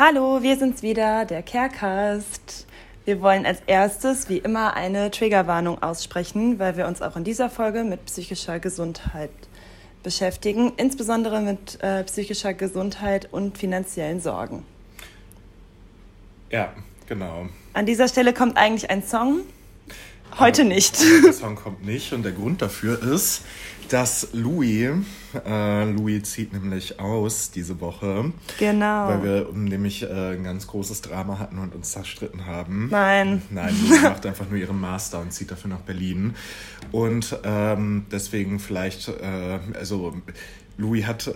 Hallo, wir sind's wieder, der Carecast. Wir wollen als erstes wie immer eine Triggerwarnung aussprechen, weil wir uns auch in dieser Folge mit psychischer Gesundheit beschäftigen, insbesondere mit äh, psychischer Gesundheit und finanziellen Sorgen. Ja, genau. An dieser Stelle kommt eigentlich ein Song. Heute nicht. Der Song kommt nicht und der Grund dafür ist, dass Louis, äh, Louis zieht nämlich aus diese Woche. Genau. Weil wir nämlich äh, ein ganz großes Drama hatten und uns zerstritten haben. Nein. Nein, Louis macht einfach nur ihren Master und zieht dafür nach Berlin. Und ähm, deswegen vielleicht, äh, also Louis hat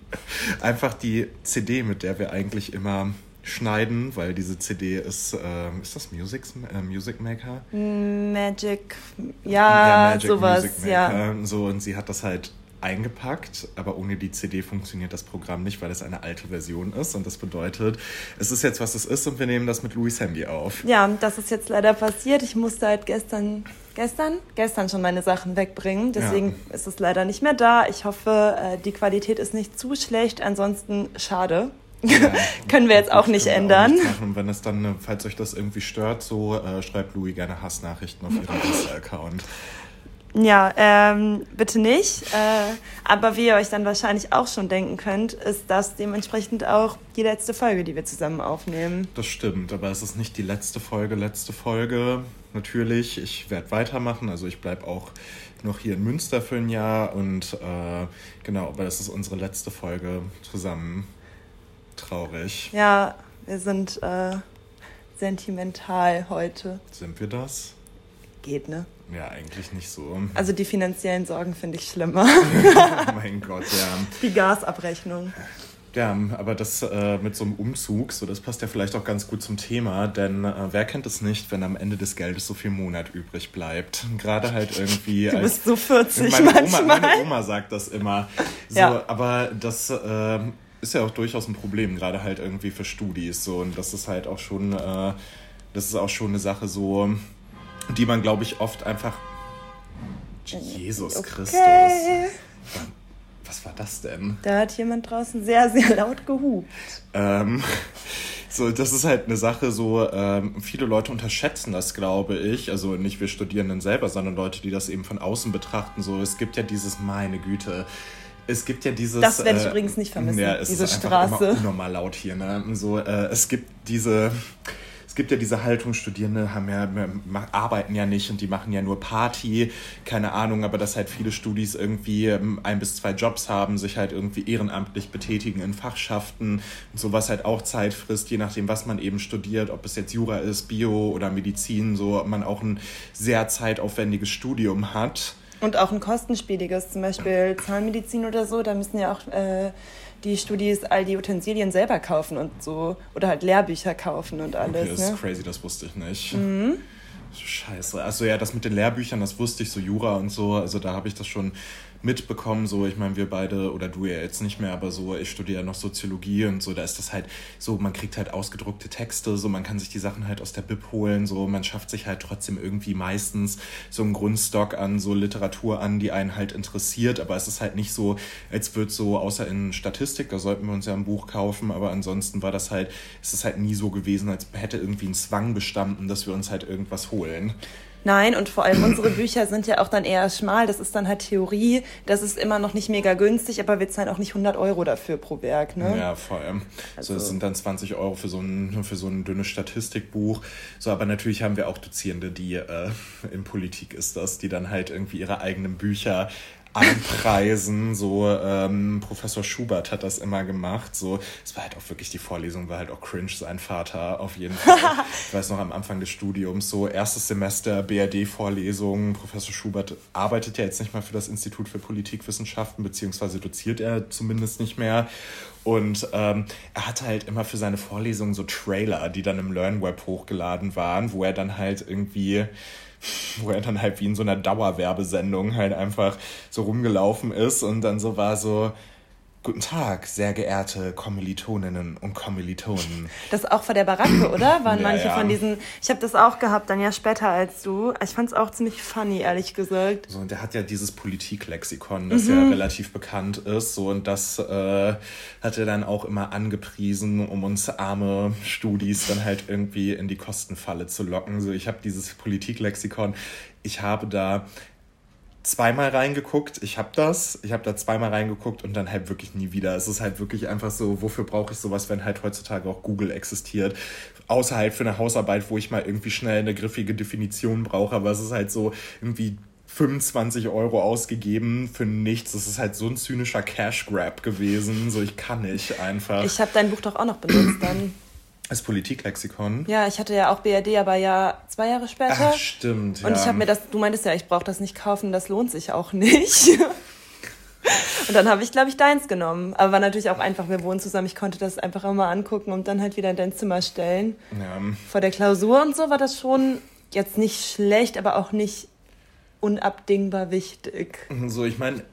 einfach die CD, mit der wir eigentlich immer schneiden, weil diese CD ist, äh, ist das Music, äh, Music Maker? Magic, ja, ja Magic sowas, Music Maker. ja. So, und sie hat das halt eingepackt, aber ohne die CD funktioniert das Programm nicht, weil es eine alte Version ist. Und das bedeutet, es ist jetzt, was es ist und wir nehmen das mit Louis Handy auf. Ja, das ist jetzt leider passiert. Ich musste halt gestern, gestern? Gestern schon meine Sachen wegbringen. Deswegen ja. ist es leider nicht mehr da. Ich hoffe, äh, die Qualität ist nicht zu schlecht. Ansonsten schade. Können wir jetzt auch nicht ändern. Auch und wenn es dann, falls euch das irgendwie stört, so äh, schreibt Louis gerne Hassnachrichten auf ihrem Insta-Account. Ja, ähm, bitte nicht. Äh, aber wie ihr euch dann wahrscheinlich auch schon denken könnt, ist das dementsprechend auch die letzte Folge, die wir zusammen aufnehmen. Das stimmt, aber es ist nicht die letzte Folge, letzte Folge. Natürlich, ich werde weitermachen. Also ich bleibe auch noch hier in Münster für ein Jahr und äh, genau, aber das ist unsere letzte Folge zusammen. Traurig. Ja, wir sind äh, sentimental heute. Sind wir das? Geht, ne? Ja, eigentlich nicht so. Also die finanziellen Sorgen finde ich schlimmer. oh mein Gott, ja. Die Gasabrechnung. Ja, aber das äh, mit so einem Umzug, so das passt ja vielleicht auch ganz gut zum Thema, denn äh, wer kennt es nicht, wenn am Ende des Geldes so viel Monat übrig bleibt? Gerade halt irgendwie. Du bist so 40 meine manchmal. Oma, meine Oma sagt das immer. So, ja. aber das äh, ist ja auch durchaus ein Problem, gerade halt irgendwie für Studis. So, und das ist halt auch schon, äh, das ist auch schon eine Sache so, die man, glaube ich, oft einfach. Jesus okay. Christus. Was war das denn? Da hat jemand draußen sehr, sehr laut gehupt. Ähm, so, das ist halt eine Sache, so, ähm, viele Leute unterschätzen das, glaube ich. Also nicht wir Studierenden selber, sondern Leute, die das eben von außen betrachten. So, es gibt ja dieses, meine Güte, es gibt ja dieses. Das werde ich äh, übrigens nicht vermissen. Ja, es diese ist Straße. Immer unnormal laut hier. Ne? So, äh, es gibt diese. Es gibt ja diese Haltung, Studierende haben ja, arbeiten ja nicht und die machen ja nur Party, keine Ahnung, aber dass halt viele Studis irgendwie ähm, ein bis zwei Jobs haben, sich halt irgendwie ehrenamtlich betätigen in Fachschaften und sowas halt auch Zeit frisst, je nachdem, was man eben studiert, ob es jetzt Jura ist, Bio oder Medizin, so man auch ein sehr zeitaufwendiges Studium hat. Und auch ein kostenspieliges, zum Beispiel Zahnmedizin oder so, da müssen ja auch äh, die Studis all die Utensilien selber kaufen und so. Oder halt Lehrbücher kaufen und alles. Okay, das ne? ist crazy, das wusste ich nicht. Mhm. Scheiße. Also ja, das mit den Lehrbüchern, das wusste ich, so Jura und so, also da habe ich das schon mitbekommen, so, ich meine, wir beide, oder du ja jetzt nicht mehr, aber so, ich studiere noch Soziologie und so, da ist das halt so, man kriegt halt ausgedruckte Texte, so, man kann sich die Sachen halt aus der Bib holen, so, man schafft sich halt trotzdem irgendwie meistens so einen Grundstock an so Literatur an, die einen halt interessiert, aber es ist halt nicht so, als würde so, außer in Statistik, da sollten wir uns ja ein Buch kaufen, aber ansonsten war das halt, es ist halt nie so gewesen, als hätte irgendwie ein Zwang bestanden, dass wir uns halt irgendwas holen. Nein, und vor allem unsere Bücher sind ja auch dann eher schmal. Das ist dann halt Theorie. Das ist immer noch nicht mega günstig, aber wir zahlen auch nicht 100 Euro dafür pro Werk. Ne? Ja, vor allem. Also, so, das sind dann 20 Euro für so ein, für so ein dünnes Statistikbuch. So, aber natürlich haben wir auch Dozierende, die äh, in Politik ist das, die dann halt irgendwie ihre eigenen Bücher anpreisen. So ähm, Professor Schubert hat das immer gemacht. So, es war halt auch wirklich die Vorlesung, war halt auch cringe. Sein Vater auf jeden Fall. ich weiß noch am Anfang des Studiums so erstes Semester BRD-Vorlesung. Professor Schubert arbeitet ja jetzt nicht mal für das Institut für Politikwissenschaften beziehungsweise doziert er zumindest nicht mehr. Und ähm, er hatte halt immer für seine Vorlesungen so Trailer, die dann im LearnWeb hochgeladen waren, wo er dann halt irgendwie wo er dann halt wie in so einer Dauerwerbesendung halt einfach so rumgelaufen ist und dann so war so, Guten Tag, sehr geehrte Kommilitoninnen und Kommilitonen. Das auch vor der Baracke, oder? Waren ja, manche ja. von diesen. Ich habe das auch gehabt, dann ja später als du. Ich fand es auch ziemlich funny, ehrlich gesagt. So, und der hat ja dieses Politiklexikon, das mhm. ja relativ bekannt ist. So, und das äh, hat er dann auch immer angepriesen, um uns arme Studis dann halt irgendwie in die Kostenfalle zu locken. So, ich habe dieses Politiklexikon. Ich habe da zweimal reingeguckt. Ich habe das. Ich habe da zweimal reingeguckt und dann halt wirklich nie wieder. Es ist halt wirklich einfach so, wofür brauche ich sowas, wenn halt heutzutage auch Google existiert? Außer halt für eine Hausarbeit, wo ich mal irgendwie schnell eine griffige Definition brauche. Aber es ist halt so irgendwie 25 Euro ausgegeben für nichts. Das ist halt so ein zynischer Cash Grab gewesen. So, ich kann nicht einfach. Ich habe dein Buch doch auch noch benutzt dann. Das Politiklexikon. Ja, ich hatte ja auch BRD, aber ja zwei Jahre später. Ach, stimmt. Und ja. ich habe mir das, du meintest ja, ich brauche das nicht kaufen, das lohnt sich auch nicht. und dann habe ich, glaube ich, deins genommen. Aber war natürlich auch einfach, wir wohnen zusammen, ich konnte das einfach immer angucken und dann halt wieder in dein Zimmer stellen. Ja. Vor der Klausur und so war das schon jetzt nicht schlecht, aber auch nicht unabdingbar wichtig. So, ich meine,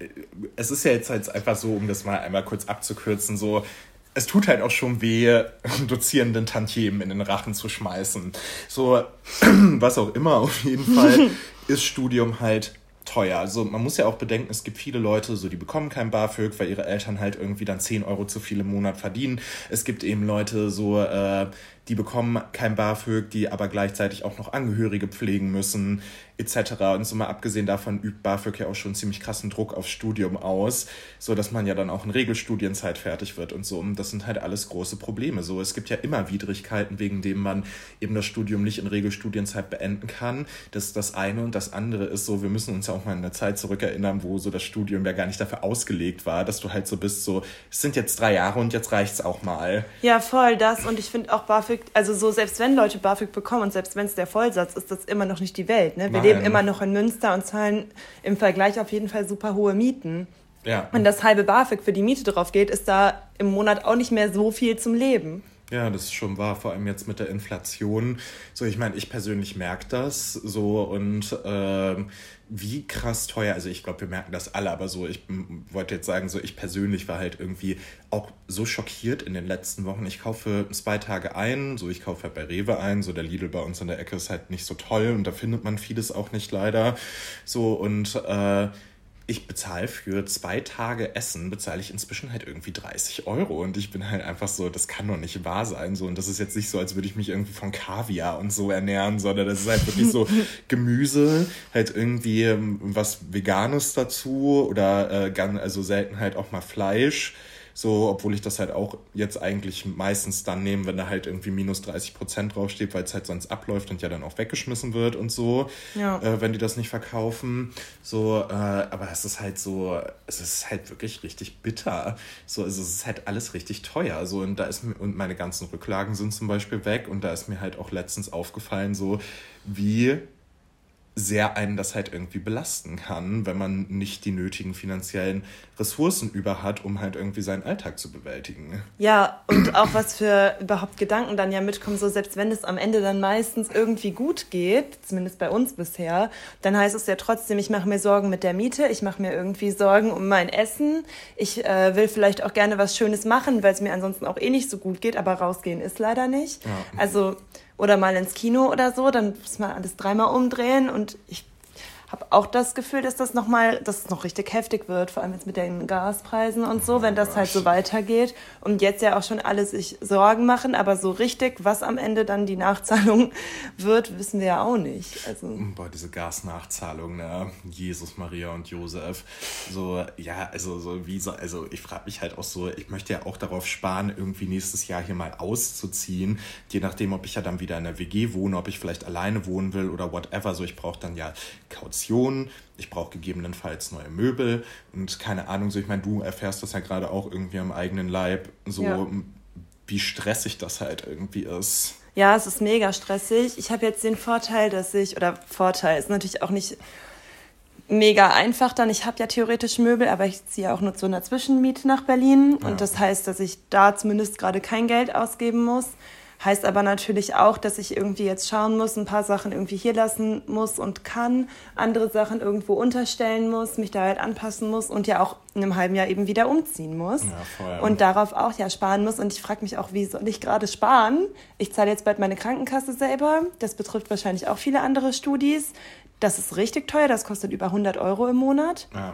es ist ja jetzt halt einfach so, um das mal einmal kurz abzukürzen, so, es tut halt auch schon weh, Dozierenden Tantiemen in den Rachen zu schmeißen. So, was auch immer, auf jeden Fall ist Studium halt teuer. Also man muss ja auch bedenken, es gibt viele Leute, so die bekommen kein BAföG, weil ihre Eltern halt irgendwie dann 10 Euro zu viel im Monat verdienen. Es gibt eben Leute, so äh, die bekommen kein BAföG, die aber gleichzeitig auch noch Angehörige pflegen müssen etc. Und so mal abgesehen davon übt BAföG ja auch schon ziemlich krassen Druck aufs Studium aus, so dass man ja dann auch in Regelstudienzeit fertig wird und so. Und das sind halt alles große Probleme. So, es gibt ja immer Widrigkeiten, wegen denen man eben das Studium nicht in Regelstudienzeit beenden kann. Das ist das eine und das andere ist so, wir müssen uns ja auch mal in eine Zeit zurückerinnern, wo so das Studium ja gar nicht dafür ausgelegt war, dass du halt so bist, so, es sind jetzt drei Jahre und jetzt reicht's auch mal. Ja, voll das. Und ich finde auch BAföG, also so, selbst wenn Leute BAföG bekommen und selbst wenn es der Vollsatz ist, das immer noch nicht die Welt. Ne? Wir leben immer noch in Münster und zahlen im Vergleich auf jeden Fall super hohe Mieten. Ja. Und das halbe BAföG für die Miete drauf geht, ist da im Monat auch nicht mehr so viel zum Leben. Ja, das ist schon wahr, vor allem jetzt mit der Inflation. So, ich meine, ich persönlich merke das so und ähm, wie krass teuer, also ich glaube, wir merken das alle, aber so, ich wollte jetzt sagen, so ich persönlich war halt irgendwie auch so schockiert in den letzten Wochen. Ich kaufe zwei Tage ein, so ich kaufe halt bei Rewe ein, so der Lidl bei uns in der Ecke ist halt nicht so toll und da findet man vieles auch nicht leider. So und äh, ich bezahle für zwei Tage Essen, bezahle ich inzwischen halt irgendwie 30 Euro. Und ich bin halt einfach so, das kann doch nicht wahr sein. So. Und das ist jetzt nicht so, als würde ich mich irgendwie von Kaviar und so ernähren, sondern das ist halt wirklich so Gemüse, halt irgendwie ähm, was Veganes dazu oder äh, also selten halt auch mal Fleisch so, obwohl ich das halt auch jetzt eigentlich meistens dann nehme, wenn da halt irgendwie minus 30 Prozent draufsteht, weil es halt sonst abläuft und ja dann auch weggeschmissen wird und so, ja. äh, wenn die das nicht verkaufen. So, äh, aber es ist halt so, es ist halt wirklich richtig bitter. So, also es ist halt alles richtig teuer. So, und da ist mir, und meine ganzen Rücklagen sind zum Beispiel weg und da ist mir halt auch letztens aufgefallen, so wie sehr einen das halt irgendwie belasten kann, wenn man nicht die nötigen finanziellen Ressourcen über hat, um halt irgendwie seinen Alltag zu bewältigen. Ja, und auch was für überhaupt Gedanken dann ja mitkommen, so selbst wenn es am Ende dann meistens irgendwie gut geht, zumindest bei uns bisher, dann heißt es ja trotzdem, ich mache mir Sorgen mit der Miete, ich mache mir irgendwie Sorgen um mein Essen, ich äh, will vielleicht auch gerne was Schönes machen, weil es mir ansonsten auch eh nicht so gut geht, aber rausgehen ist leider nicht. Ja. Also oder mal ins Kino oder so, dann muss man alles dreimal umdrehen und ich habe auch das Gefühl, dass das noch mal, dass es noch richtig heftig wird, vor allem jetzt mit den Gaspreisen und so, wenn das halt so weitergeht. Und jetzt ja auch schon alle sich Sorgen machen, aber so richtig, was am Ende dann die Nachzahlung wird, wissen wir ja auch nicht. Also boah, diese Gasnachzahlung, ne? Jesus, Maria und Josef, so ja, also so wie so, also ich frage mich halt auch so, ich möchte ja auch darauf sparen, irgendwie nächstes Jahr hier mal auszuziehen, je nachdem, ob ich ja dann wieder in der WG wohne, ob ich vielleicht alleine wohnen will oder whatever, so ich brauche dann ja Kaution Dekoration, ich brauche gegebenenfalls neue Möbel und keine Ahnung, so ich meine, du erfährst das ja gerade auch irgendwie am eigenen Leib, so ja. wie stressig das halt irgendwie ist. Ja, es ist mega stressig. Ich habe jetzt den Vorteil, dass ich, oder Vorteil ist natürlich auch nicht mega einfach dann. Ich habe ja theoretisch Möbel, aber ich ziehe auch nur zu einer Zwischenmiete nach Berlin. Ja. Und das heißt, dass ich da zumindest gerade kein Geld ausgeben muss. Heißt aber natürlich auch, dass ich irgendwie jetzt schauen muss, ein paar Sachen irgendwie hier lassen muss und kann, andere Sachen irgendwo unterstellen muss, mich da halt anpassen muss und ja auch in einem halben Jahr eben wieder umziehen muss. Ja. Und darauf auch ja sparen muss. Und ich frage mich auch, wie soll ich gerade sparen? Ich zahle jetzt bald meine Krankenkasse selber. Das betrifft wahrscheinlich auch viele andere Studis. Das ist richtig teuer, das kostet über 100 Euro im Monat. Ja.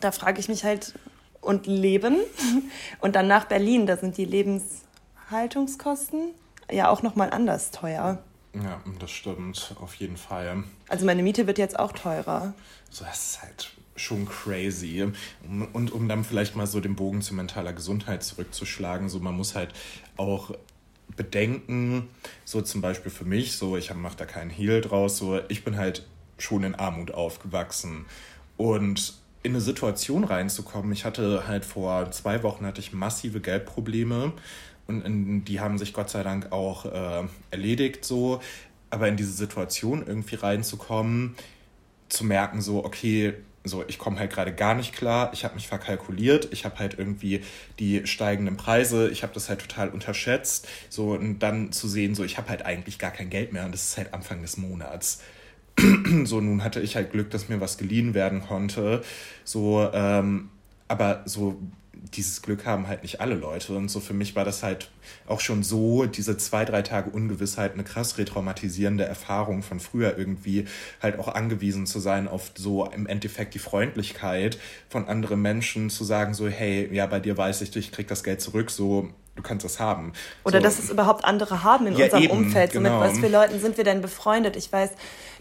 Da frage ich mich halt, und Leben. Und dann nach Berlin, da sind die Lebenshaltungskosten ja auch nochmal anders teuer. Ja, das stimmt, auf jeden Fall. Also meine Miete wird jetzt auch teurer. So, das ist halt schon crazy. Und um dann vielleicht mal so den Bogen zu mentaler Gesundheit zurückzuschlagen, so man muss halt auch bedenken, so zum Beispiel für mich, so ich mache da keinen Heal draus, so ich bin halt schon in Armut aufgewachsen und in eine Situation reinzukommen. Ich hatte halt vor zwei Wochen hatte ich massive Geldprobleme und in, die haben sich Gott sei Dank auch äh, erledigt so. Aber in diese Situation irgendwie reinzukommen, zu merken so, okay, so ich komme halt gerade gar nicht klar, ich habe mich verkalkuliert, ich habe halt irgendwie die steigenden Preise, ich habe das halt total unterschätzt, so und dann zu sehen, so ich habe halt eigentlich gar kein Geld mehr und das ist halt Anfang des Monats. so nun hatte ich halt Glück, dass mir was geliehen werden konnte, so ähm, aber so dieses Glück haben halt nicht alle Leute. Und so für mich war das halt auch schon so, diese zwei, drei Tage Ungewissheit, eine krass retraumatisierende Erfahrung von früher irgendwie halt auch angewiesen zu sein auf so im Endeffekt die Freundlichkeit von anderen Menschen zu sagen so, hey, ja, bei dir weiß ich, ich krieg das Geld zurück, so du kannst das haben. Oder so. dass es überhaupt andere haben in ja, unserem eben, Umfeld. So genau. mit was für Leuten sind wir denn befreundet? Ich weiß,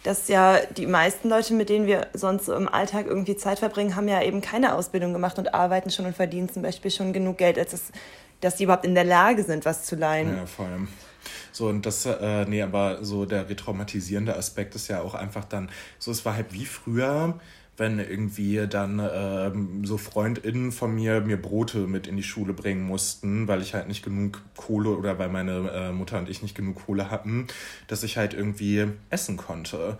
dass ja die meisten Leute, mit denen wir sonst so im Alltag irgendwie Zeit verbringen, haben ja eben keine Ausbildung gemacht und arbeiten schon und verdienen zum Beispiel schon genug Geld, als es, dass die überhaupt in der Lage sind, was zu leihen. Ja, vor allem. So, und das, äh, nee, aber so der retraumatisierende Aspekt ist ja auch einfach dann, so, es war halt wie früher, wenn irgendwie dann ähm, so FreundInnen von mir mir Brote mit in die Schule bringen mussten, weil ich halt nicht genug Kohle oder weil meine äh, Mutter und ich nicht genug Kohle hatten, dass ich halt irgendwie essen konnte.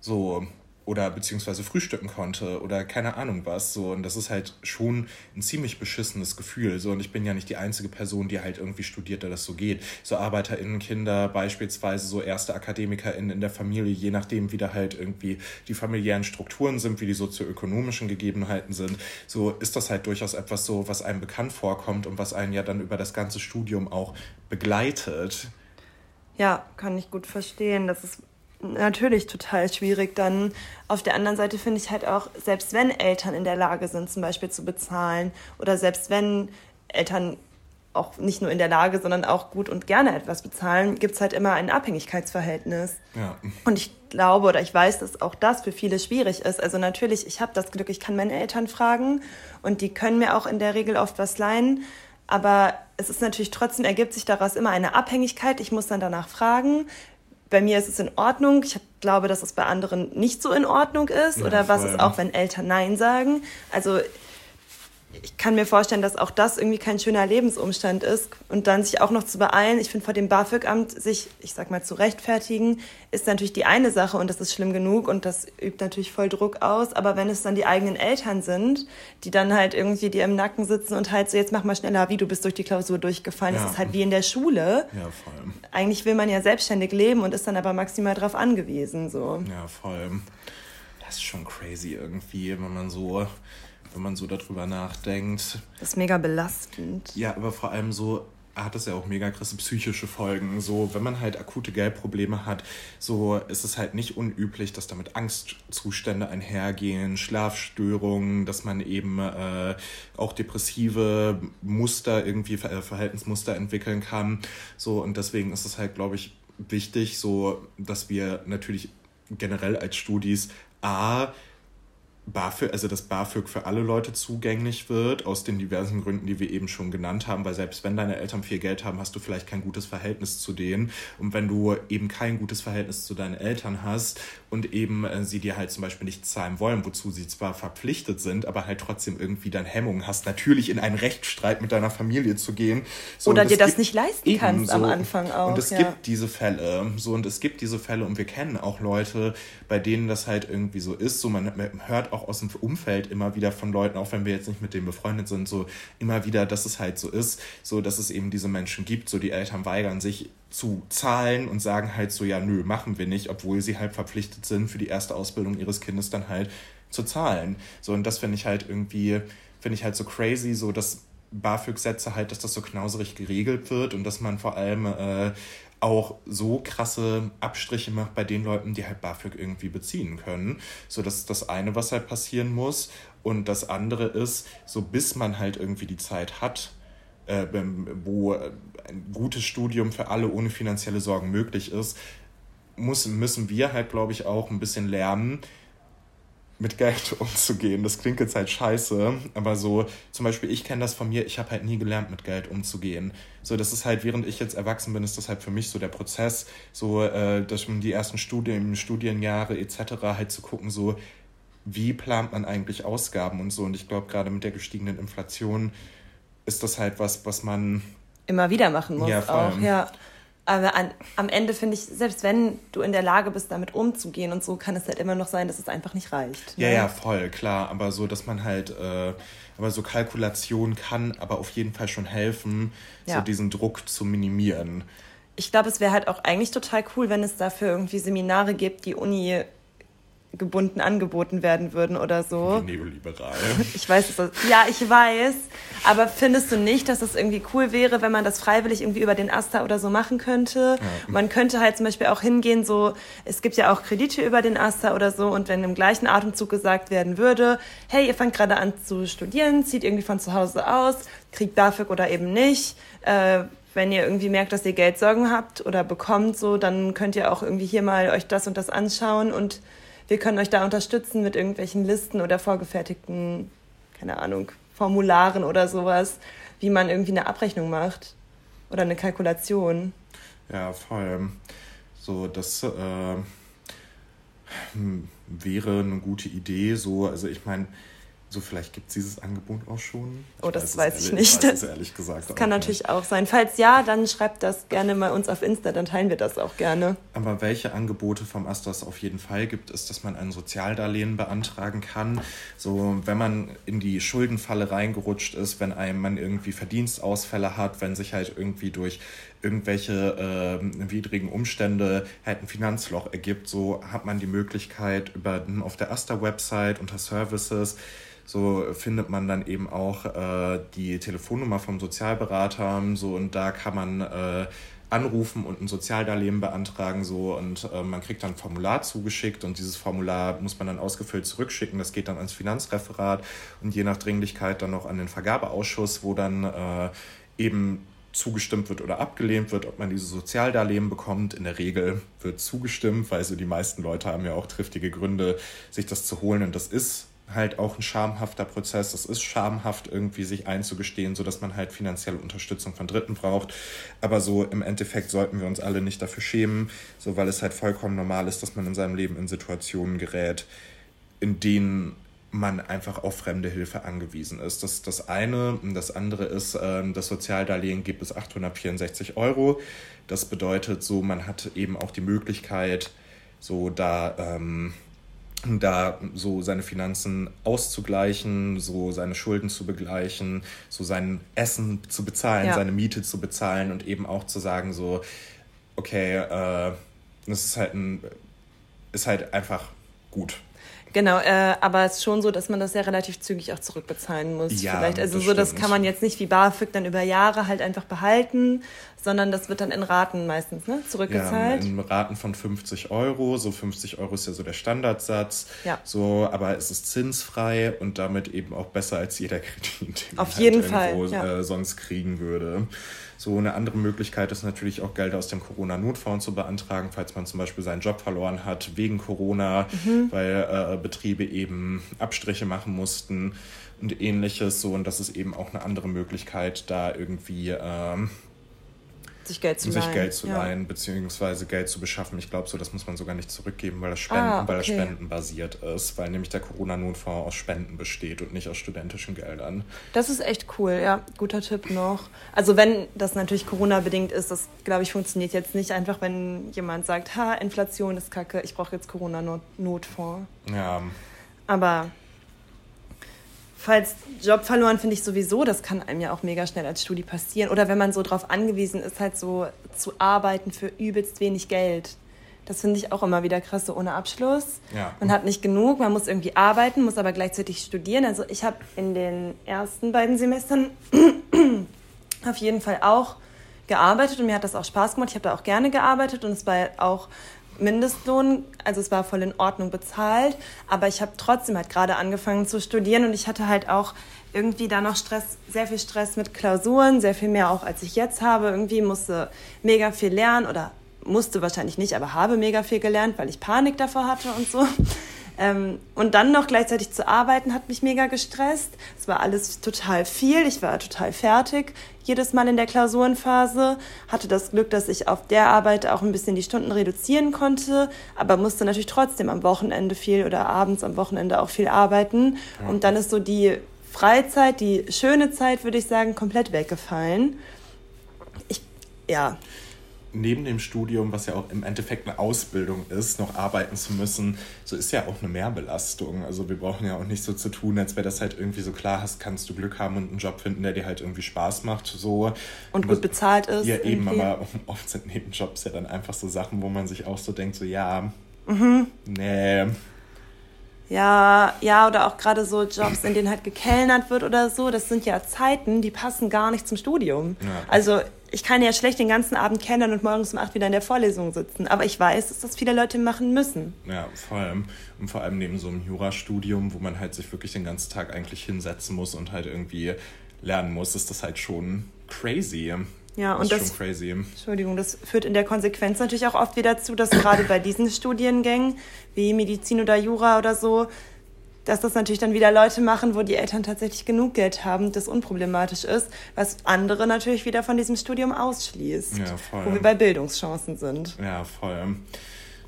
So, oder beziehungsweise frühstücken konnte oder keine Ahnung was. So. Und das ist halt schon ein ziemlich beschissenes Gefühl. So. Und ich bin ja nicht die einzige Person, die halt irgendwie studiert, da das so geht. So ArbeiterInnen, Kinder, beispielsweise so erste AkademikerInnen in der Familie, je nachdem, wie da halt irgendwie die familiären Strukturen sind, wie die sozioökonomischen Gegebenheiten sind, so ist das halt durchaus etwas so, was einem bekannt vorkommt und was einen ja dann über das ganze Studium auch begleitet. Ja, kann ich gut verstehen. Das ist natürlich total schwierig. Dann auf der anderen Seite finde ich halt auch, selbst wenn Eltern in der Lage sind, zum Beispiel zu bezahlen, oder selbst wenn Eltern auch nicht nur in der Lage, sondern auch gut und gerne etwas bezahlen, gibt es halt immer ein Abhängigkeitsverhältnis. Ja. Und ich glaube oder ich weiß, dass auch das für viele schwierig ist. Also natürlich, ich habe das Glück, ich kann meine Eltern fragen und die können mir auch in der Regel oft was leihen. Aber es ist natürlich trotzdem, ergibt sich daraus immer eine Abhängigkeit. Ich muss dann danach fragen bei mir ist es in Ordnung. Ich glaube, dass es bei anderen nicht so in Ordnung ist. Ja, oder was ist auch, wenn Eltern Nein sagen. Also ich kann mir vorstellen, dass auch das irgendwie kein schöner Lebensumstand ist. Und dann sich auch noch zu beeilen, ich finde, vor dem BAföG-Amt sich, ich sag mal, zu rechtfertigen, ist natürlich die eine Sache und das ist schlimm genug und das übt natürlich voll Druck aus. Aber wenn es dann die eigenen Eltern sind, die dann halt irgendwie dir im Nacken sitzen und halt so, jetzt mach mal schneller, wie du bist durch die Klausur durchgefallen, ja. das ist halt wie in der Schule. Ja, vor allem. Eigentlich will man ja selbstständig leben und ist dann aber maximal darauf angewiesen, so. Ja, vor allem. Das ist schon crazy irgendwie, wenn man so wenn man so darüber nachdenkt. Das ist mega belastend. Ja, aber vor allem so hat es ja auch mega krasse psychische Folgen. So, wenn man halt akute Geldprobleme hat, so ist es halt nicht unüblich, dass damit Angstzustände einhergehen, Schlafstörungen, dass man eben äh, auch depressive Muster, irgendwie Verhaltensmuster entwickeln kann. So, und deswegen ist es halt, glaube ich, wichtig, so, dass wir natürlich generell als Studis A, BAföG, also dass BAföG für alle Leute zugänglich wird, aus den diversen Gründen, die wir eben schon genannt haben, weil selbst wenn deine Eltern viel Geld haben, hast du vielleicht kein gutes Verhältnis zu denen. Und wenn du eben kein gutes Verhältnis zu deinen Eltern hast und eben äh, sie dir halt zum Beispiel nicht zahlen wollen, wozu sie zwar verpflichtet sind, aber halt trotzdem irgendwie dann Hemmungen hast, natürlich in einen Rechtsstreit mit deiner Familie zu gehen. So, Oder dir das nicht leisten kannst so. am Anfang auch. Und es ja. gibt diese Fälle, so und es gibt diese Fälle und wir kennen auch Leute, bei denen das halt irgendwie so ist. So man hört auch auch aus dem Umfeld immer wieder von Leuten, auch wenn wir jetzt nicht mit denen befreundet sind, so immer wieder, dass es halt so ist, so dass es eben diese Menschen gibt, so die Eltern weigern sich zu zahlen und sagen halt so, ja, nö, machen wir nicht, obwohl sie halt verpflichtet sind, für die erste Ausbildung ihres Kindes dann halt zu zahlen. So, und das finde ich halt irgendwie, finde ich halt so crazy, so dass BAföG-Sätze halt, dass das so knauserig geregelt wird und dass man vor allem äh, auch so krasse Abstriche macht bei den Leuten, die halt BAföG irgendwie beziehen können. So, das ist das eine, was halt passieren muss. Und das andere ist, so bis man halt irgendwie die Zeit hat, äh, wo ein gutes Studium für alle ohne finanzielle Sorgen möglich ist, muss, müssen wir halt, glaube ich, auch ein bisschen lernen, mit Geld umzugehen. Das klingt jetzt halt scheiße, aber so, zum Beispiel, ich kenne das von mir, ich habe halt nie gelernt, mit Geld umzugehen. So, das ist halt, während ich jetzt erwachsen bin, ist das halt für mich so der Prozess, so, äh, dass die ersten Studien, Studienjahre etc. halt zu gucken, so, wie plant man eigentlich Ausgaben und so. Und ich glaube, gerade mit der gestiegenen Inflation ist das halt was, was man immer wieder machen muss. Ja, auch, ja. Aber an, am Ende finde ich, selbst wenn du in der Lage bist, damit umzugehen und so, kann es halt immer noch sein, dass es einfach nicht reicht. Ne? Ja, ja, voll, klar. Aber so, dass man halt, äh, aber so Kalkulation kann aber auf jeden Fall schon helfen, ja. so diesen Druck zu minimieren. Ich glaube, es wäre halt auch eigentlich total cool, wenn es dafür irgendwie Seminare gibt, die Uni gebunden angeboten werden würden oder so. Neoliberal. Ich weiß es. Ja, ich weiß. Aber findest du nicht, dass es irgendwie cool wäre, wenn man das freiwillig irgendwie über den Asta oder so machen könnte? Ja. Man könnte halt zum Beispiel auch hingehen, so, es gibt ja auch Kredite über den Asta oder so, und wenn im gleichen Atemzug gesagt werden würde, hey, ihr fangt gerade an zu studieren, zieht irgendwie von zu Hause aus, kriegt BAföG oder eben nicht, äh, wenn ihr irgendwie merkt, dass ihr Geldsorgen habt oder bekommt, so, dann könnt ihr auch irgendwie hier mal euch das und das anschauen und wir können euch da unterstützen mit irgendwelchen Listen oder vorgefertigten, keine Ahnung, Formularen oder sowas, wie man irgendwie eine Abrechnung macht oder eine Kalkulation. Ja, voll. So, das äh, wäre eine gute Idee. So, also ich meine, so, vielleicht gibt es dieses Angebot auch schon. Ich oh, das weiß, weiß ich nicht. Ich weiß ehrlich gesagt. Das kann natürlich nicht. auch sein. Falls ja, dann schreibt das gerne mal uns auf Insta, dann teilen wir das auch gerne. Aber welche Angebote vom Astos auf jeden Fall gibt, ist, dass man ein Sozialdarlehen beantragen kann. So, wenn man in die Schuldenfalle reingerutscht ist, wenn einem man irgendwie Verdienstausfälle hat, wenn sich halt irgendwie durch irgendwelche äh, widrigen Umstände halt ein Finanzloch ergibt, so hat man die Möglichkeit über auf der Asta-Website unter Services so findet man dann eben auch äh, die Telefonnummer vom Sozialberater so und da kann man äh, anrufen und ein Sozialdarlehen beantragen so und äh, man kriegt dann ein Formular zugeschickt und dieses Formular muss man dann ausgefüllt zurückschicken. Das geht dann ans Finanzreferat und je nach Dringlichkeit dann noch an den Vergabeausschuss, wo dann äh, eben zugestimmt wird oder abgelehnt wird, ob man diese Sozialdarlehen bekommt. In der Regel wird zugestimmt, weil so die meisten Leute haben ja auch triftige Gründe, sich das zu holen und das ist halt auch ein schamhafter Prozess. Es ist schamhaft, irgendwie sich einzugestehen, sodass man halt finanzielle Unterstützung von Dritten braucht. Aber so im Endeffekt sollten wir uns alle nicht dafür schämen, so weil es halt vollkommen normal ist, dass man in seinem Leben in Situationen gerät, in denen man einfach auf fremde Hilfe angewiesen ist. Das ist das eine. Das andere ist, ähm, das Sozialdarlehen gibt es 864 Euro. Das bedeutet so, man hat eben auch die Möglichkeit, so da ähm, da so seine Finanzen auszugleichen, so seine Schulden zu begleichen, so sein Essen zu bezahlen, ja. seine Miete zu bezahlen und eben auch zu sagen so, okay, äh, das ist halt ein, ist halt einfach gut. Genau, äh, aber es ist schon so, dass man das ja relativ zügig auch zurückbezahlen muss. Ja, Vielleicht. Also das so, das kann man jetzt nicht wie BAföG dann über Jahre halt einfach behalten, sondern das wird dann in Raten meistens ne, zurückgezahlt. Ja, in Raten von 50 Euro. So 50 Euro ist ja so der Standardsatz. Ja. So, aber es ist zinsfrei und damit eben auch besser als jeder Kredit, den Auf man jeden halt irgendwo ja. äh, sonst kriegen würde. So eine andere Möglichkeit ist natürlich auch Geld aus dem Corona-Notfonds zu beantragen, falls man zum Beispiel seinen Job verloren hat wegen Corona, mhm. weil äh, Betriebe eben Abstriche machen mussten und ähnliches. So, und das ist eben auch eine andere Möglichkeit, da irgendwie ähm, sich Geld zu sich leihen, Geld zu ja. leihen beziehungsweise Geld zu beschaffen. Ich glaube so, das muss man sogar nicht zurückgeben, weil das Spenden, ah, okay. weil das Spenden basiert ist, weil nämlich der Corona-Notfonds aus Spenden besteht und nicht aus studentischen Geldern. Das ist echt cool, ja, guter Tipp noch. Also wenn das natürlich Corona-bedingt ist, das glaube ich funktioniert jetzt nicht einfach, wenn jemand sagt, ha, Inflation ist kacke, ich brauche jetzt Corona-Notfonds. Ja. Aber falls Job verloren, finde ich sowieso, das kann einem ja auch mega schnell als Studi passieren. Oder wenn man so darauf angewiesen ist, halt so zu arbeiten für übelst wenig Geld. Das finde ich auch immer wieder krass, so ohne Abschluss. Ja. Man hat nicht genug, man muss irgendwie arbeiten, muss aber gleichzeitig studieren. Also ich habe in den ersten beiden Semestern auf jeden Fall auch gearbeitet und mir hat das auch Spaß gemacht. Ich habe da auch gerne gearbeitet und es war auch Mindestlohn, also es war voll in Ordnung bezahlt, aber ich habe trotzdem halt gerade angefangen zu studieren und ich hatte halt auch irgendwie da noch Stress, sehr viel Stress mit Klausuren, sehr viel mehr auch als ich jetzt habe. Irgendwie musste mega viel lernen oder musste wahrscheinlich nicht, aber habe mega viel gelernt, weil ich Panik davor hatte und so. Ähm, und dann noch gleichzeitig zu arbeiten, hat mich mega gestresst. Es war alles total viel. Ich war total fertig jedes Mal in der Klausurenphase. Hatte das Glück, dass ich auf der Arbeit auch ein bisschen die Stunden reduzieren konnte, aber musste natürlich trotzdem am Wochenende viel oder abends am Wochenende auch viel arbeiten. Ja. Und dann ist so die Freizeit, die schöne Zeit, würde ich sagen, komplett weggefallen. Ich, ja neben dem Studium, was ja auch im Endeffekt eine Ausbildung ist, noch arbeiten zu müssen, so ist ja auch eine Mehrbelastung. Also wir brauchen ja auch nicht so zu tun, als wäre das halt irgendwie so klar hast, kannst du Glück haben und einen Job finden, der dir halt irgendwie Spaß macht. So. Und gut bezahlt ist. Ja, eben, irgendwie. aber oft sind Nebenjobs ja dann einfach so Sachen, wo man sich auch so denkt, so ja, mhm. nee. Ja, ja, oder auch gerade so Jobs, in denen halt gekellnert wird oder so, das sind ja Zeiten, die passen gar nicht zum Studium. Ja. Also ich kann ja schlecht den ganzen Abend kennen und morgens um acht wieder in der Vorlesung sitzen. Aber ich weiß, dass das viele Leute machen müssen. Ja, vor allem. Und vor allem neben so einem Jurastudium, wo man halt sich wirklich den ganzen Tag eigentlich hinsetzen muss und halt irgendwie lernen muss, ist das halt schon crazy. Ja, das und das, crazy. Entschuldigung, das führt in der Konsequenz natürlich auch oft wieder dazu, dass gerade bei diesen Studiengängen wie Medizin oder Jura oder so dass das natürlich dann wieder Leute machen, wo die Eltern tatsächlich genug Geld haben, das unproblematisch ist, was andere natürlich wieder von diesem Studium ausschließt. Ja, voll. Wo wir bei Bildungschancen sind. Ja, voll.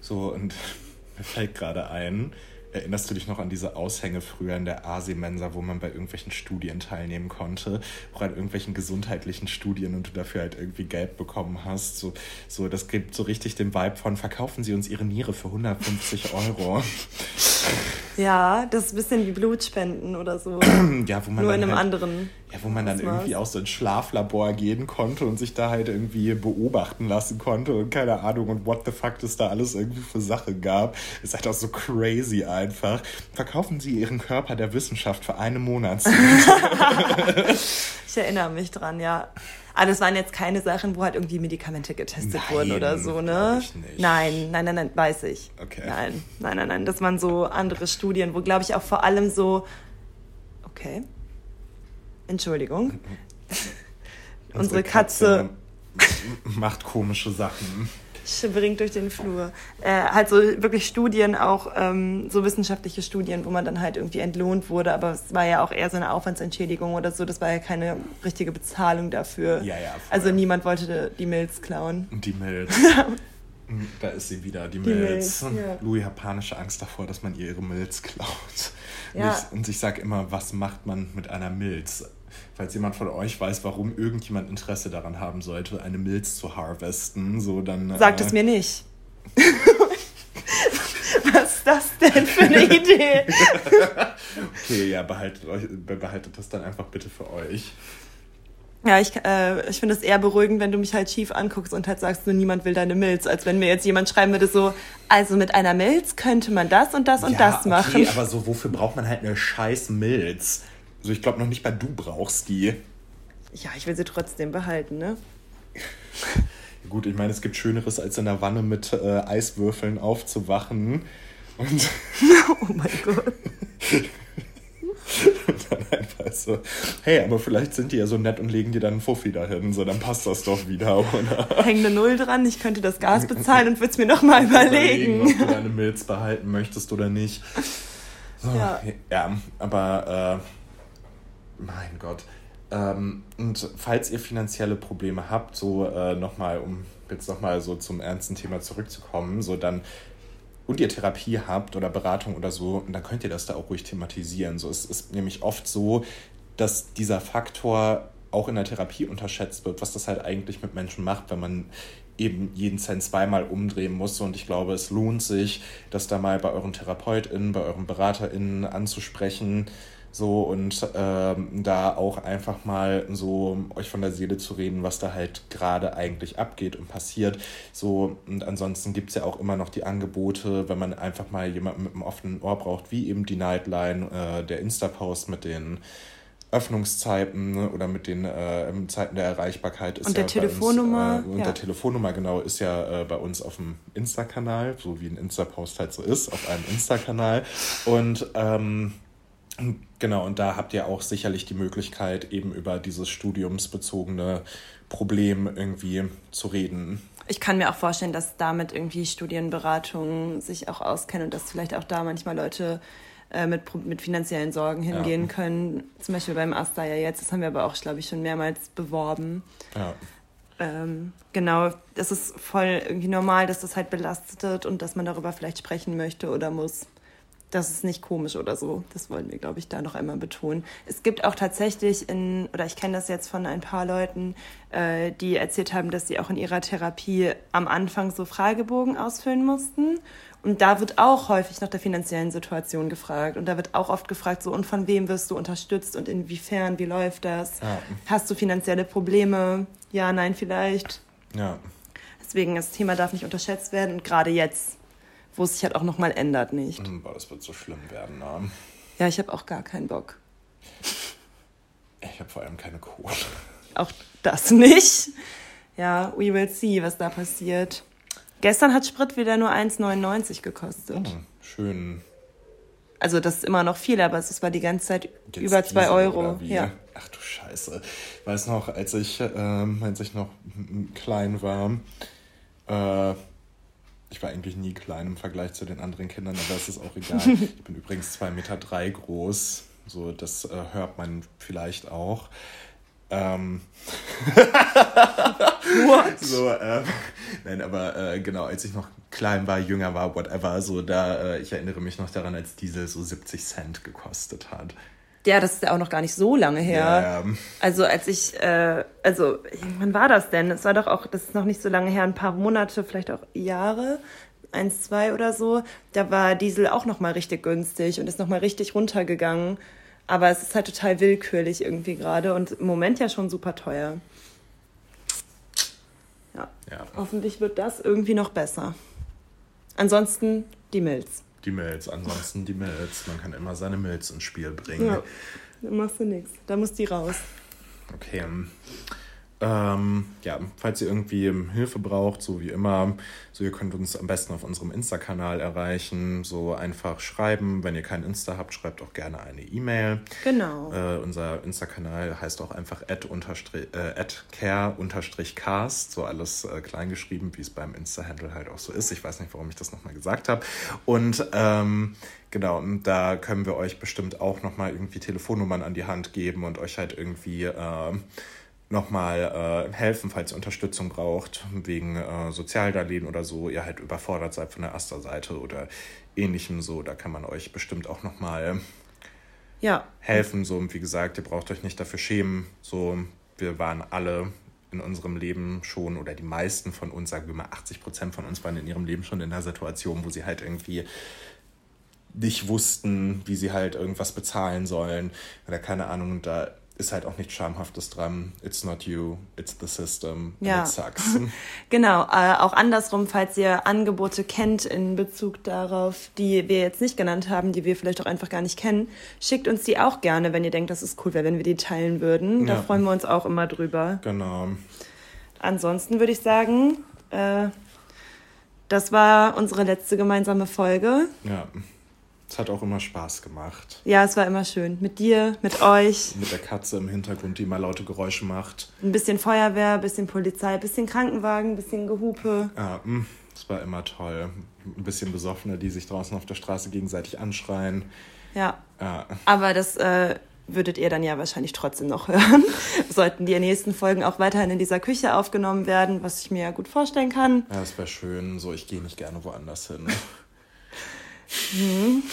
So, und mir fällt gerade ein, Erinnerst du dich noch an diese Aushänge früher in der Asimensa, wo man bei irgendwelchen Studien teilnehmen konnte, auch an irgendwelchen gesundheitlichen Studien und du dafür halt irgendwie Geld bekommen hast? So, so das gibt so richtig den Vibe von verkaufen Sie uns Ihre Niere für 150 Euro. Ja, das ist ein bisschen wie Blutspenden oder so. ja, wo man Nur in einem halt, anderen. Ja, wo man dann irgendwie auch so ins Schlaflabor gehen konnte und sich da halt irgendwie beobachten lassen konnte und keine Ahnung und what the fuck das da alles irgendwie für Sache gab. Ist halt auch so crazy einfach. Verkaufen Sie Ihren Körper der Wissenschaft für eine Monatszeit. ich erinnere mich dran, ja. Aber das waren jetzt keine Sachen, wo halt irgendwie Medikamente getestet nein, wurden oder so, ne? Nein, nein, nein, nein, weiß ich. Okay. Nein, nein, nein, nein. Das waren so andere Studien, wo, glaube ich, auch vor allem so. Okay. Entschuldigung. Unsere Katze, macht komische Sachen bringt durch den Flur. Äh, halt so wirklich Studien, auch ähm, so wissenschaftliche Studien, wo man dann halt irgendwie entlohnt wurde, aber es war ja auch eher so eine Aufwandsentschädigung oder so, das war ja keine richtige Bezahlung dafür. Ja, ja. Voll. Also niemand wollte die Milz klauen. Die Milz. da ist sie wieder, die, die Milz. Milz ja. Louis hat panische Angst davor, dass man ihr ihre Milz klaut. Ja. Und, ich, und ich sage immer, was macht man mit einer Milz? Falls jemand von euch weiß, warum irgendjemand Interesse daran haben sollte, eine Milz zu harvesten, so dann. Sagt äh, es mir nicht. Was ist das denn für eine Idee? okay, ja, behaltet, euch, behaltet das dann einfach bitte für euch. Ja, ich, äh, ich finde es eher beruhigend, wenn du mich halt schief anguckst und halt sagst, nur niemand will deine Milz, als wenn mir jetzt jemand schreiben würde, so, also mit einer Milz könnte man das und das und ja, das machen. Okay, aber so, wofür braucht man halt eine scheiß Milz? Also ich glaube noch nicht mal du brauchst die. Ja, ich will sie trotzdem behalten, ne? Gut, ich meine, es gibt Schöneres, als in der Wanne mit äh, Eiswürfeln aufzuwachen. Und oh mein Gott. und dann einfach so, hey, aber vielleicht sind die ja so nett und legen dir dann einen Fuffi dahin, so dann passt das doch wieder, oder? Häng eine Null dran, ich könnte das Gas bezahlen und würde es mir nochmal überlegen. überlegen. Ob du deine Milz behalten möchtest oder nicht. So, ja. ja, aber äh, mein Gott. Ähm, und falls ihr finanzielle Probleme habt, so äh, nochmal, um jetzt nochmal so zum ernsten Thema zurückzukommen, so dann und ihr Therapie habt oder Beratung oder so, dann könnt ihr das da auch ruhig thematisieren. So, es ist nämlich oft so, dass dieser Faktor auch in der Therapie unterschätzt wird, was das halt eigentlich mit Menschen macht, wenn man eben jeden Cent zweimal umdrehen muss. Und ich glaube, es lohnt sich, das da mal bei euren TherapeutInnen, bei euren BeraterInnen anzusprechen So und ähm, da auch einfach mal so euch von der Seele zu reden, was da halt gerade eigentlich abgeht und passiert. So und ansonsten gibt es ja auch immer noch die Angebote, wenn man einfach mal jemanden mit einem offenen Ohr braucht, wie eben die Nightline, äh, der Insta-Post mit den Öffnungszeiten ne, oder mit den äh, Zeiten der Erreichbarkeit ist und ja der Telefonnummer uns, äh, und ja. der Telefonnummer genau ist ja äh, bei uns auf dem Insta-Kanal, so wie ein Insta-Post halt so ist, auf einem Insta-Kanal und ähm, Genau, und da habt ihr auch sicherlich die Möglichkeit, eben über dieses studiumsbezogene Problem irgendwie zu reden. Ich kann mir auch vorstellen, dass damit irgendwie Studienberatungen sich auch auskennen und dass vielleicht auch da manchmal Leute äh, mit, mit finanziellen Sorgen hingehen ja. können. Zum Beispiel beim Asta ja jetzt, das haben wir aber auch, glaube ich, schon mehrmals beworben. Ja. Ähm, genau, es ist voll irgendwie normal, dass das halt belastet und dass man darüber vielleicht sprechen möchte oder muss das ist nicht komisch oder so. Das wollen wir, glaube ich, da noch einmal betonen. Es gibt auch tatsächlich in, oder ich kenne das jetzt von ein paar Leuten, äh, die erzählt haben, dass sie auch in ihrer Therapie am Anfang so Fragebogen ausfüllen mussten. Und da wird auch häufig nach der finanziellen Situation gefragt. Und da wird auch oft gefragt, so, und von wem wirst du unterstützt und inwiefern, wie läuft das? Ja. Hast du finanzielle Probleme? Ja, nein, vielleicht. Ja. Deswegen, das Thema darf nicht unterschätzt werden. Und gerade jetzt wo es sich halt auch nochmal ändert, nicht. Hm, boah, das wird so schlimm werden, ne? Ja, ich habe auch gar keinen Bock. Ich habe vor allem keine Kohle. Auch das nicht. Ja, we will see, was da passiert. Gestern hat Sprit wieder nur 1,99 gekostet. Oh, schön. Also das ist immer noch viel, aber es war die ganze Zeit Jetzt über 2 Euro. Ja. Ach du Scheiße. Ich weiß noch, als ich, ähm, als ich noch klein war, äh, ich war eigentlich nie klein im Vergleich zu den anderen Kindern, aber es ist auch egal. Ich bin übrigens zwei Meter drei groß. So, das äh, hört man vielleicht auch. Ähm. So, äh, nein, aber äh, genau, als ich noch klein war, jünger war, whatever, so da, äh, ich erinnere mich noch daran, als Diesel so 70 Cent gekostet hat. Ja, das ist ja auch noch gar nicht so lange her. Ja. Also als ich, äh, also wann war das denn? Es war doch auch, das ist noch nicht so lange her, ein paar Monate, vielleicht auch Jahre, eins, zwei oder so. Da war Diesel auch noch mal richtig günstig und ist noch mal richtig runtergegangen. Aber es ist halt total willkürlich irgendwie gerade und im Moment ja schon super teuer. Ja. ja. Hoffentlich wird das irgendwie noch besser. Ansonsten die Milz die Mails. Ansonsten die Mails. Man kann immer seine Mails ins Spiel bringen. Ja, dann machst du nichts. Da muss die raus. Okay. Ähm, ja, falls ihr irgendwie Hilfe braucht, so wie immer, so ihr könnt uns am besten auf unserem Insta-Kanal erreichen. So einfach schreiben. Wenn ihr kein Insta habt, schreibt auch gerne eine E-Mail. Genau. Äh, unser Insta-Kanal heißt auch einfach at, äh, care-cast, so alles äh, kleingeschrieben, wie es beim Insta-Handle halt auch so ist. Ich weiß nicht, warum ich das nochmal gesagt habe. Und ähm, genau, und da können wir euch bestimmt auch nochmal irgendwie Telefonnummern an die Hand geben und euch halt irgendwie äh, nochmal äh, helfen, falls ihr Unterstützung braucht, wegen äh, Sozialdarlehen oder so, ihr halt überfordert seid von der Asta-Seite oder ähnlichem so, da kann man euch bestimmt auch nochmal ja. helfen. So, und wie gesagt, ihr braucht euch nicht dafür schämen. So, wir waren alle in unserem Leben schon, oder die meisten von uns, sagen wir mal 80 Prozent von uns waren in ihrem Leben schon in einer Situation, wo sie halt irgendwie nicht wussten, wie sie halt irgendwas bezahlen sollen oder keine Ahnung, da ist halt auch nichts Schamhaftes dran. It's not you, it's the system. Ja. It sucks. genau, äh, auch andersrum, falls ihr Angebote kennt in Bezug darauf, die wir jetzt nicht genannt haben, die wir vielleicht auch einfach gar nicht kennen, schickt uns die auch gerne, wenn ihr denkt, das ist cool wäre, wenn wir die teilen würden. Da freuen wir uns auch immer drüber. Genau. Ansonsten würde ich sagen, äh, das war unsere letzte gemeinsame Folge. Ja. Es hat auch immer Spaß gemacht. Ja, es war immer schön. Mit dir, mit euch. Mit der Katze im Hintergrund, die mal laute Geräusche macht. Ein bisschen Feuerwehr, ein bisschen Polizei, ein bisschen Krankenwagen, ein bisschen Gehupe. Ja, mm, es war immer toll. Ein bisschen Besoffene, die sich draußen auf der Straße gegenseitig anschreien. Ja. ja. Aber das äh, würdet ihr dann ja wahrscheinlich trotzdem noch hören. Sollten die nächsten Folgen auch weiterhin in dieser Küche aufgenommen werden, was ich mir ja gut vorstellen kann. Ja, das wäre schön. So, ich gehe nicht gerne woanders hin. Hm.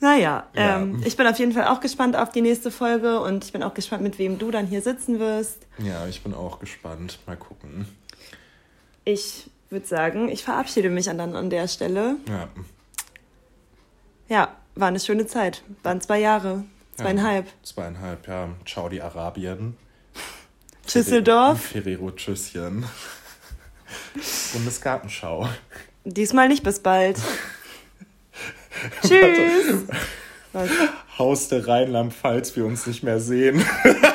naja, ja. ähm, ich bin auf jeden Fall auch gespannt auf die nächste Folge und ich bin auch gespannt, mit wem du dann hier sitzen wirst. Ja, ich bin auch gespannt. Mal gucken. Ich würde sagen, ich verabschiede mich dann an der Stelle. Ja. Ja, war eine schöne Zeit. Waren zwei Jahre, zweieinhalb. Ja, zweieinhalb, ja. Ciao die Arabien. Düsseldorf. Ferrero Tschüsschen. Bundesgartenschau. Diesmal nicht bis bald. Tschüss. Was? Haus der Rheinland, falls wir uns nicht mehr sehen.